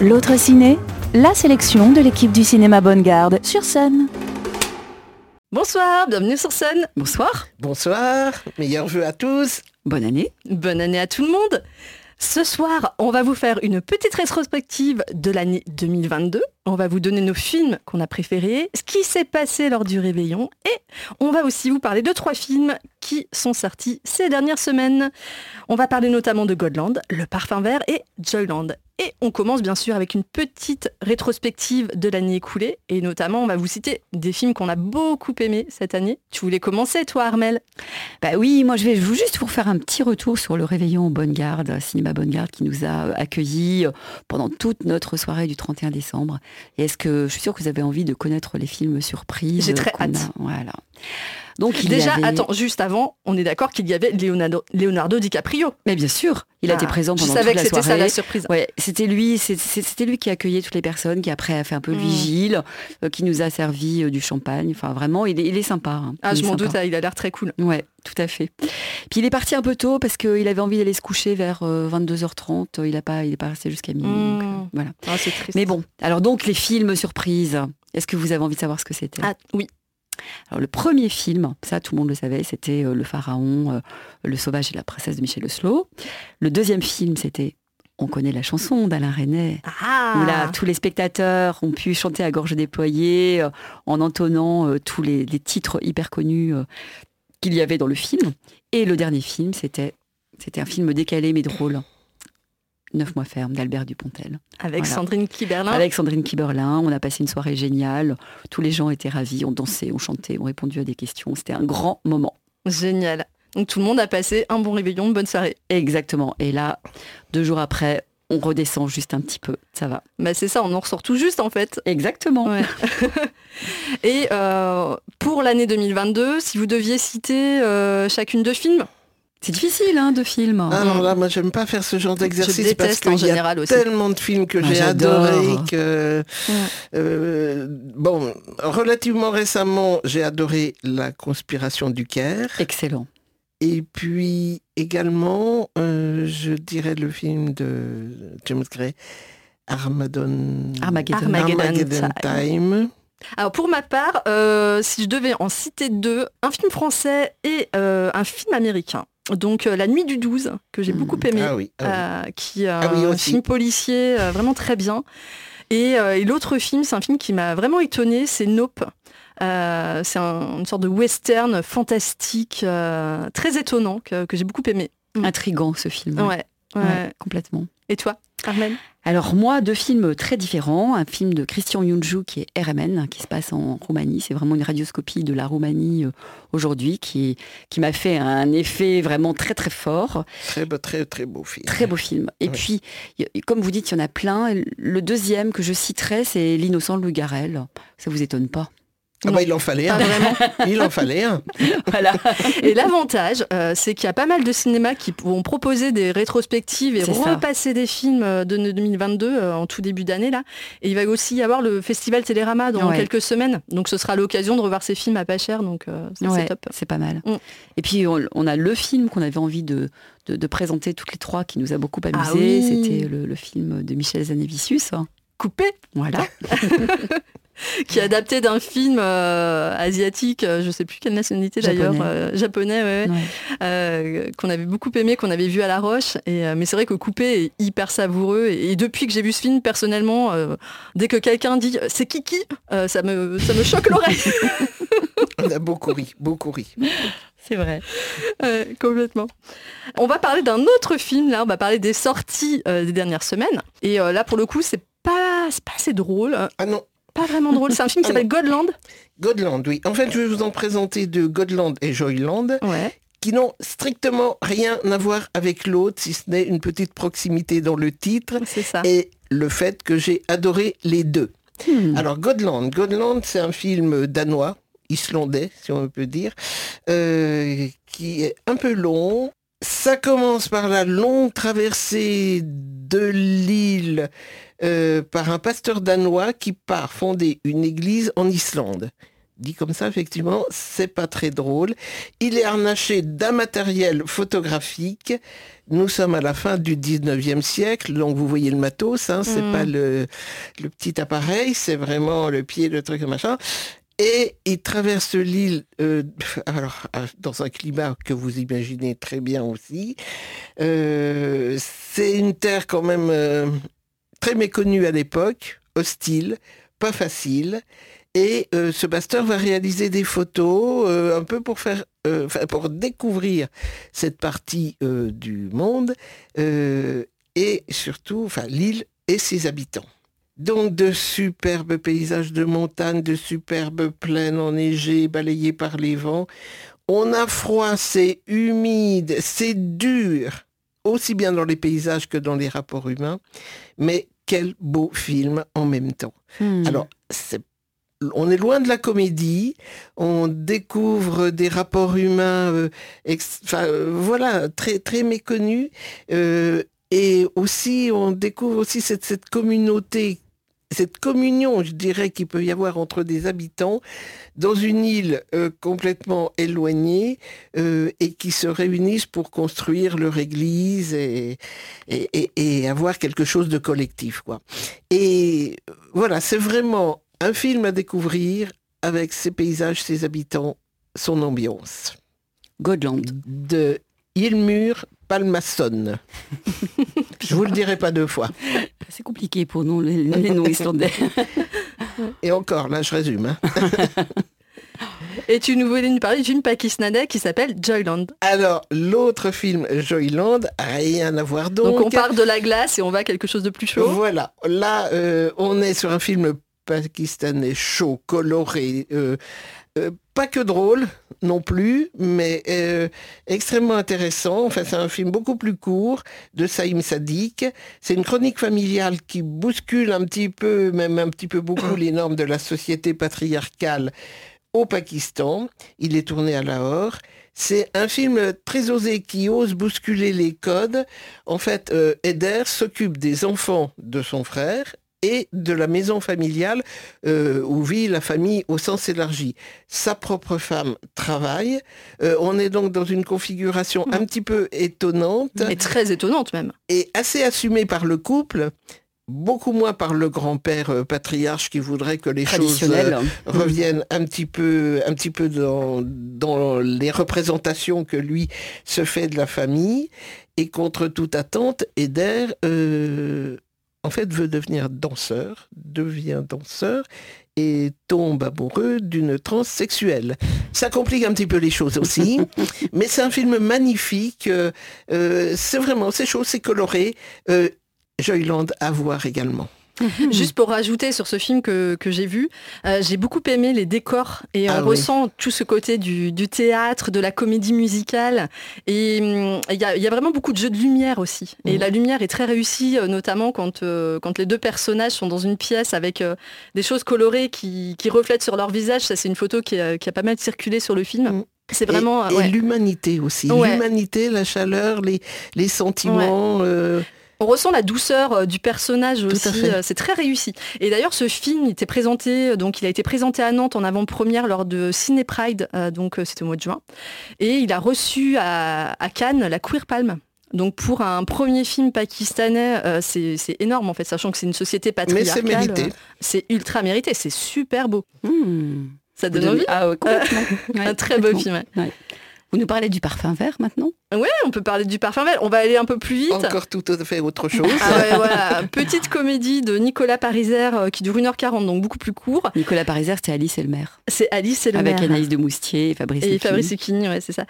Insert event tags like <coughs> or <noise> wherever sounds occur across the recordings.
L'autre ciné, la sélection de l'équipe du cinéma Bonne Garde sur scène. Bonsoir, bienvenue sur scène. Bonsoir. Bonsoir, meilleurs vœux à tous. Bonne année. Bonne année à tout le monde. Ce soir, on va vous faire une petite rétrospective de l'année 2022. On va vous donner nos films qu'on a préférés, ce qui s'est passé lors du réveillon et on va aussi vous parler de trois films qui sont sortis ces dernières semaines. On va parler notamment de Godland, Le Parfum Vert et Joyland. Et on commence bien sûr avec une petite rétrospective de l'année écoulée. Et notamment, on va vous citer des films qu'on a beaucoup aimés cette année. Tu voulais commencer, toi, Armel? Bah oui, moi je vais vous juste vous faire un petit retour sur le réveillon Bonne Garde, Cinéma Bonne Garde, qui nous a accueillis pendant toute notre soirée du 31 décembre. Et est-ce que je suis sûre que vous avez envie de connaître les films surprises J'ai très hâte. Voilà. Donc déjà, attends, juste avant, on est d'accord qu'il y avait Leonardo, Leonardo DiCaprio. Mais bien sûr, il a été ah, présent pendant toute la soirée. Je savais que c'était ça la surprise. Ouais, c'était lui, c'était lui qui accueillait toutes les personnes, qui après a fait un peu le hmm. vigile, euh, qui nous a servi euh, du champagne. Enfin, vraiment, il est, il est sympa. Hein. Ah, je m'en doute, il a l'air très cool. Ouais, tout à fait. Puis il est parti un peu tôt parce qu'il avait envie d'aller se coucher vers 22h30. Euh, il a pas, il est pas resté jusqu'à minuit. Hmm. voilà. Ah, Mais bon, alors donc les films surprises. Est-ce que vous avez envie de savoir ce que c'était? Ah oui. Alors, le premier film, ça tout le monde le savait, c'était euh, Le Pharaon, euh, Le Sauvage et la Princesse de Michel Oslo. Le deuxième film, c'était on connaît la chanson d'Alain Resnais, ah. où là, tous les spectateurs ont pu chanter à gorge déployée euh, en entonnant tous les, titres hyper connus qu'il y avait dans le film. Et le dernier film, c'était c'était un film décalé mais drôle. Neuf mois ferme d'Albert Dupontel. Avec Sandrine Kiberlin. Avec Sandrine Kiberlin. On a passé une soirée géniale. Tous les gens étaient ravis. On dansait, on chantait, on répondu à des questions. C'était un grand moment. Génial. Donc tout le monde a passé un bon réveillon, une bonne soirée. Exactement. Et là, deux jours après, on redescend juste un petit peu. Ça va. Bah c'est ça, on en ressort tout juste en fait. Exactement. <laughs> Et euh, pour l'année 2022, si vous deviez citer euh, chacune de films, c'est difficile, hein, de films. Ah non, là, moi, j'aime pas faire ce genre d'exercice parce qu'il y a tellement de films que j'ai adorés que... Euh, bon, relativement récemment, j'ai adoré La conspiration du Caire. Excellent. Et puis également, euh, je dirais le film de James Gray, Armageddon, Armageddon, Time. Alors pour ma part, euh, si je devais en citer deux, un film français et un film américain. Donc euh, La Nuit du 12, que j'ai beaucoup aimé, ah ah euh, qui est ah un film policier euh, vraiment très bien. Et, l'autre film, c'est un film qui m'a vraiment étonné, c'est Nope. c'est une sorte de western fantastique, très étonnant, que, j'ai beaucoup aimé. Intrigant ce film. Ouais, complètement. Et toi, Armen alors moi, deux films très différents. Un film de Christian Yunju qui est RMN, qui se passe en Roumanie. C'est vraiment une radioscopie de la Roumanie euh, aujourd'hui qui, qui m'a fait un effet vraiment très très fort. Très beau, très, très beau film. Très beau film. Et puis, comme vous dites, il y en a plein. Le deuxième que je citerai, c'est L'innocent Louis Garel. Ça vous étonne pas? Ah bah, il en fallait un. <laughs> il en fallait un. voilà. Et l'avantage, euh, c'est qu'il y a pas mal de cinémas qui vont proposer des rétrospectives et repasser des films euh, de 2022 euh, en tout début d'année là. Et il va aussi y avoir le festival Télérama dans quelques semaines. Donc ce sera l'occasion de revoir ces films à pas cher. Donc c'est top. C'est pas mal. Mm. Et puis on, a le film qu'on avait envie de, de, présenter toutes les trois qui nous a beaucoup amusé. Ah C'était le, film de Michel Zanevicius. Coupé. Voilà. <laughs> <laughs> qui est adapté d'un film euh, asiatique, euh, je sais plus quelle nationalité d'ailleurs, japonais, euh, qu'on avait beaucoup aimé, qu'on avait vu à La Roche. Et, mais c'est vrai que Coupé est hyper savoureux. Et, depuis que j'ai vu ce film, personnellement, dès que quelqu'un dit c'est Kiki, ça, me, ça me choque l'oreille. <laughs> On a beaucoup ri, beaucoup ri. C'est vrai. complètement. On va parler d'un autre film, là, on va parler des sorties des dernières semaines. Et là, pour le coup, c'est pas, pas assez drôle. Ah non, pas vraiment drôle. C'est un film qui s'appelle Godland. Godland, oui. En fait, je vais vous en présenter deux, Godland et Joyland, qui n'ont strictement rien à voir avec l'autre, si ce n'est une petite proximité dans le titre. C'est ça. Et le fait que j'ai adoré les deux. Hmm. Alors, Godland. Godland, c'est un film danois, islandais, si on peut dire, euh, qui est un peu long. Ça commence par la longue traversée de l'île euh, par un pasteur danois qui part fonder une église en Islande. Dit comme ça, effectivement, c'est pas très drôle. Il est harnaché d'un matériel photographique. Nous sommes à la fin du 19e siècle, donc vous voyez le matos, hein, c'est Mm. pas le, le petit appareil, c'est vraiment le pied, le truc, le machin. Et il traverse l'île euh, <laughs> alors, euh, dans un climat que vous imaginez très bien aussi. Euh, c'est une terre quand même très méconnue à l'époque, hostile, pas facile. Et ce pasteur va réaliser des photos un peu pour faire, pour découvrir cette partie du monde et surtout, l'île et ses habitants. Donc de superbes paysages de montagne, de superbes plaines enneigées, balayées par les vents. On a froid, c'est humide, c'est dur, aussi bien dans les paysages que dans les rapports humains. Mais quel beau film en même temps. Hmm. Alors, c'est- on est loin de la comédie, on découvre des rapports humains, euh, ex- enfin, euh, voilà, très, très méconnus, euh, et aussi, on découvre aussi cette, cette communauté, cette communion, je dirais, qu'il peut y avoir entre des habitants dans une île euh, complètement éloignée euh, et qui se réunissent pour construire leur église et, et, et- et avoir quelque chose de collectif, quoi. Et voilà, c'est vraiment un film à découvrir avec ses paysages, ses habitants, son ambiance. Godland. De Ilmur Palmason. <laughs> Je vous le dirai pas deux fois. C'est compliqué pour nous, les, les noms islandais. <laughs> Et encore, là, je résume. hein. <laughs> Et tu nous voulais nous parler du film pakistanais qui s'appelle Joyland. Alors, l'autre film, Joyland, rien à voir donc. Donc, on part de la glace et on va à quelque chose de plus chaud. Voilà, là, euh, on est sur un film pakistanais chaud, coloré, euh, euh, pas que drôle non plus, mais euh, extrêmement intéressant. Enfin, c'est un film beaucoup plus court de Saïm Sadiq. C'est une chronique familiale qui bouscule un petit peu, même un petit peu beaucoup, <coughs> les normes de la société patriarcale au Pakistan. Il est tourné à Lahore. C'est un film très osé qui ose bousculer les codes. En fait, euh, Eder s'occupe des enfants de son frère et de la maison familiale euh, où vit la famille au sens élargi. Sa propre femme travaille. Euh, on est donc dans une configuration un petit peu étonnante Et très étonnante même. et assez assumée par le couple, beaucoup moins par le grand-père euh, patriarche qui voudrait que les choses euh, <laughs> reviennent un petit peu, un petit peu dans, dans les représentations que lui se fait de la famille. Et contre toute attente, Eder, euh, en fait, veut devenir danseur, devient danseur et tombe amoureux d'une transsexuelle. Ça complique un petit peu les choses aussi, <laughs> mais c'est un film magnifique. euh, euh, c'est vraiment, c'est chaud, c'est coloré. Euh, Joyland à voir également. <laughs> Juste pour rajouter sur ce film que, que j'ai vu, euh, j'ai beaucoup aimé les décors et on Ah oui. ressent tout ce côté du, du théâtre, de la comédie musicale. Et hum, il y, a, il y a vraiment beaucoup de jeux de lumière aussi. Et Mhm. la lumière est très réussie, euh, notamment quand, euh, quand les deux personnages sont dans une pièce avec euh, des choses colorées qui, qui reflètent sur leur visage. Ça, c'est une photo qui a, qui a pas mal circulé sur le film. Mhm. C'est vraiment... et ouais. l'humanité aussi. Ouais. L'humanité, la chaleur, les, les sentiments. euh, On ressent la douceur euh, du personnage aussi, euh, c'est très réussi. Et d'ailleurs, ce film il était présenté, euh, donc il a été présenté à Nantes en avant-première lors de Ciné Pride, donc c'était au mois de juin, et il a reçu à, à Cannes la Queer Palm. Donc pour un premier film pakistanais, euh, c'est énorme en fait, sachant que c'est une société mais patriarcale. c'est mérité. euh, C'est ultra mérité, c'est super beau. Hmm. Ça donne envie. Ah ouais, complètement. <laughs> Ouais, un très beau film. ouais. Vous nous parlez du parfum vert maintenant? Ouais, on peut parler du parfum vert. On va aller un peu plus vite. Encore tout à fait autre <laughs> chose. Ah ouais, voilà. Petite comédie de Nicolas Pariser euh, qui dure 1h40, donc beaucoup plus court. Nicolas Pariser, c'était Alice et le maire. C'est Alice et le Avec maire. Anaïs de Moustier et Fabrice Et. Fabrice Lucchini, ouais, c'est ça.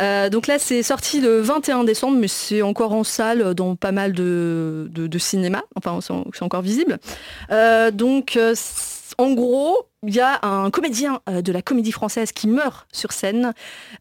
Euh, donc là, c'est sorti le 21 décembre, mais c'est encore en salle dans pas mal de, de, de cinéma. Enfin, c'est c'est encore visible. Euh, donc, en gros, il y a un comédien euh, de la comédie française qui meurt sur scène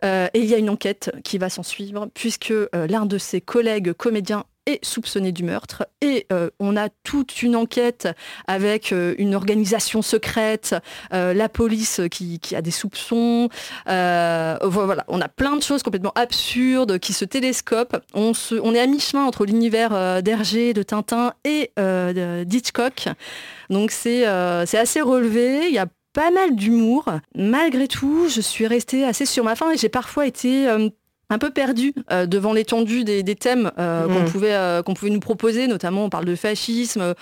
euh, et il y a une enquête qui va s'en suivre puisque euh, l'un de ses collègues comédiens est soupçonné du meurtre et euh, on a toute une enquête avec euh, une organisation secrète, euh, la police qui, qui a des soupçons, voilà, on a plein de choses complètement absurdes qui se télescopent. On, se, on est à mi-chemin entre l'univers d'Hergé, de Tintin et d'Hitchcock. Donc c'est assez relevé. Il y a pas mal d'humour. Malgré tout, je suis restée assez sur ma faim et j'ai parfois été un peu perdue euh, devant l'étendue des, thèmes euh, qu'on Mhm. pouvait, qu'on pouvait nous proposer, notamment on parle de fascisme. Enfin,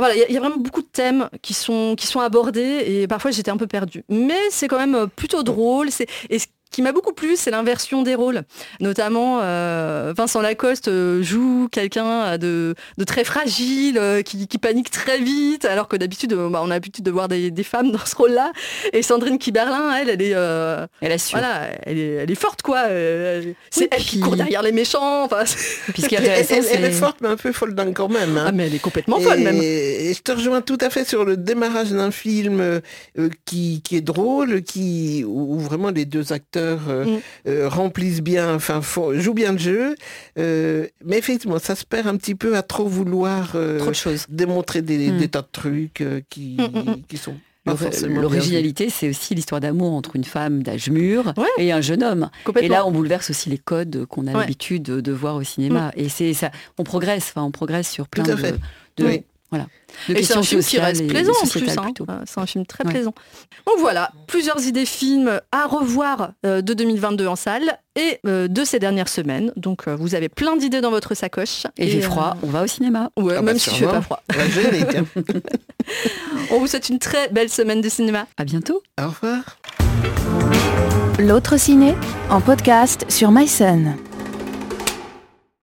voilà, il y, a- il y a vraiment beaucoup de thèmes qui sont, qui sont abordés et parfois j'étais un peu perdue. Mais c'est quand même plutôt drôle. C'est, et ce qui m'a beaucoup plu, c'est l'inversion des rôles. Notamment, euh, Vincent Lacoste euh, joue quelqu'un de, de très fragile, euh, qui, qui panique très vite, alors que d'habitude, bah, on a l'habitude de voir des, des femmes dans ce rôle-là. Et Sandrine Kiberlin, elle, elle est, euh, Elle assure. voilà, elle est, elle est forte, quoi. C'est Oui, elle qui court derrière les méchants. Enfin, est Elle, elle- elle est forte, mais un peu folle dingue quand même. hein. ah, mais elle est complètement folle, et, même. et je te rejoins tout à fait sur le démarrage d'un film euh, qui, qui est drôle, qui, où vraiment les deux acteurs euh, Mm. euh, remplissent bien, enfin font- jouent bien le jeu. Euh, mais effectivement, ça se perd un petit peu à trop vouloir trop de choses. démontrer des, Mm. des tas de trucs qui, Mm, qui sont L'originalité, c'est aussi l'histoire d'amour entre une femme d'âge mûr Ouais. et un jeune homme. Et là, on bouleverse aussi les codes qu'on a Ouais. l'habitude de, de voir au cinéma. Et c'est ça, on progresse. Enfin, on progresse sur plein de, fait. de, Oui. Voilà, de Et c'est un film qui reste et plaisant en plus. hein. C'est un film très Ouais. plaisant. Donc voilà, plusieurs idées films à revoir euh, de 2022 en salle et euh, de ces dernières semaines. Donc euh, vous avez plein d'idées dans votre sacoche. Et il fait euh, froid, on va au cinéma. Ouais, Ah bah même s'il fait sûrement. pas froid. On va gêner, tiens. <laughs> On vous souhaite une très belle semaine de cinéma. À bientôt. Au revoir. L'autre ciné en podcast sur MySun.